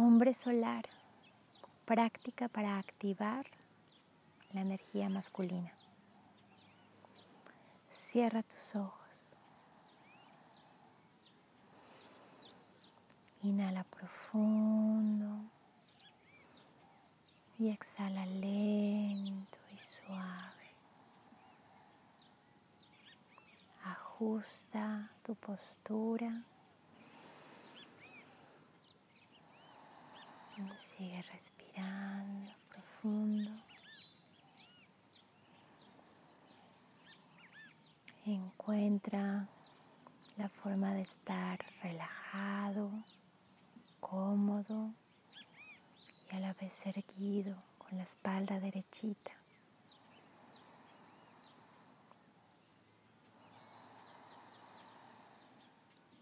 Hombre solar, práctica para activar la energía masculina. Cierra tus ojos. Inhala profundo y exhala lento y suave. Ajusta tu postura. Sigue respirando profundo. Encuentra la forma de estar relajado, cómodo y a la vez erguido con la espalda derechita.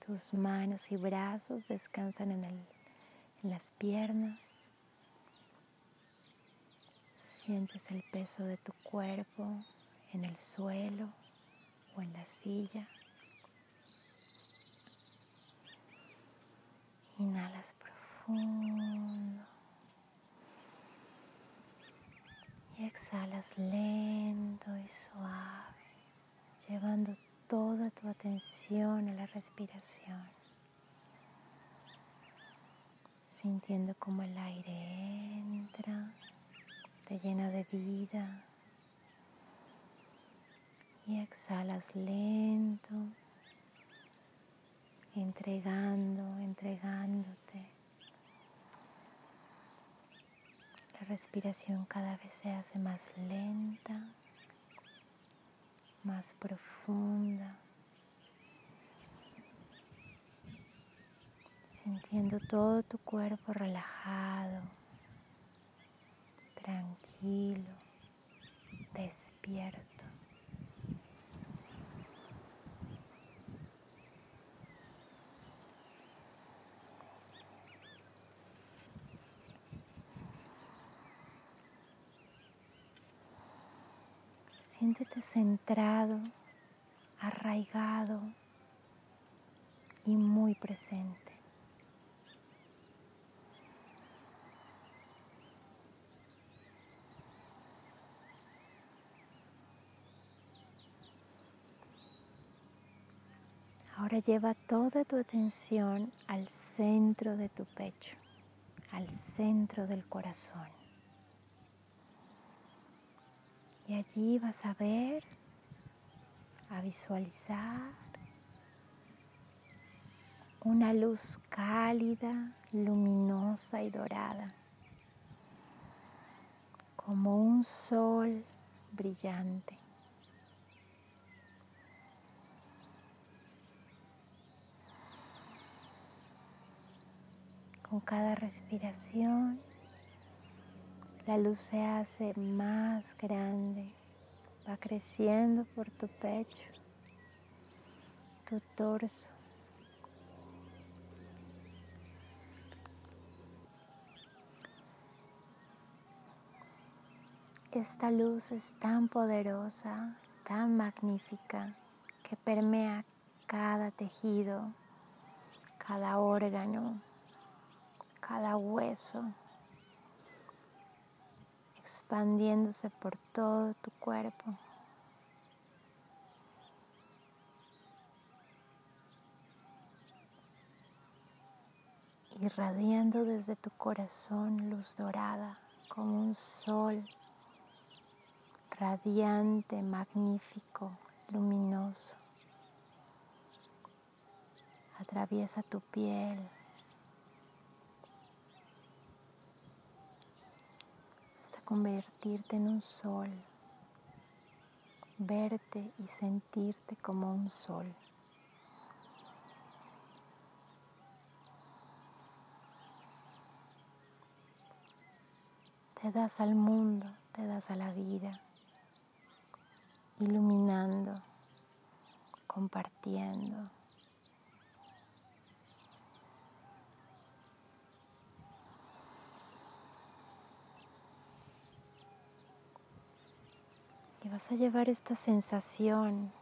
Tus manos y brazos descansan en, el, en las piernas. Sientes el peso de tu cuerpo en el suelo o en la silla. Inhalas profundo y exhalas lento y suave, llevando toda tu atención a la respiración, sintiendo como el aire entra, te llena de vida y exhalas lento, entregando, entregándote. La respiración cada vez se hace más lenta, más profunda, sintiendo todo tu cuerpo relajado, tranquilo, despierto. Siéntete centrado, arraigado y muy presente. Lleva toda tu atención al centro de tu pecho, al centro del corazón. Y allí vas a ver, a visualizar una luz cálida, luminosa y dorada, como un sol brillante. Con cada respiración la luz se hace más grande, va creciendo por tu pecho, tu torso. Esta luz es tan poderosa, tan magnífica, que permea cada tejido, cada órgano, cada hueso expandiéndose por todo tu cuerpo. irradiando desde tu corazón luz dorada como un sol radiante, magnífico, luminoso. Atraviesa tu piel, convertirte en un sol, verte y sentirte como un sol. Te das al mundo, te das a la vida, iluminando, compartiendo. Te vas a llevar esta sensación,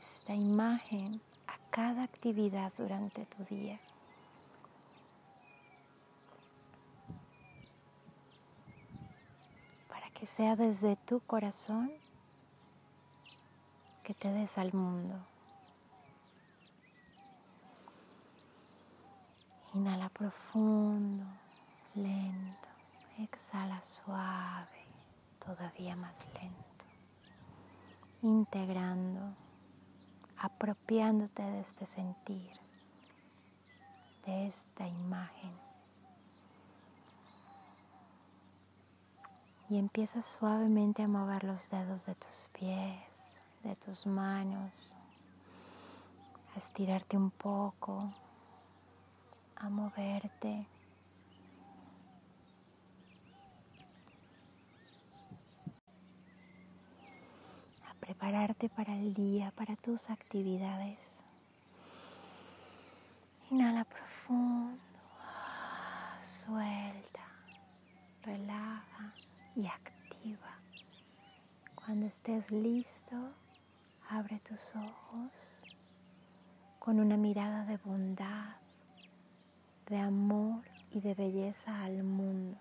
esta imagen a cada actividad durante tu día. Para que sea desde tu corazón que te des al mundo. Inhala profundo, lento, exhala suave todavía más lento. Integrando, apropiándote de este sentir, de esta imagen. Y empieza suavemente a mover los dedos de tus pies, de tus manos, a estirarte un poco, a moverte. A para el día, para tus actividades. Inhala profundo, suelta, relaja y activa. Cuando estés listo, abre tus ojos con una mirada de bondad de amor y de belleza al mundo.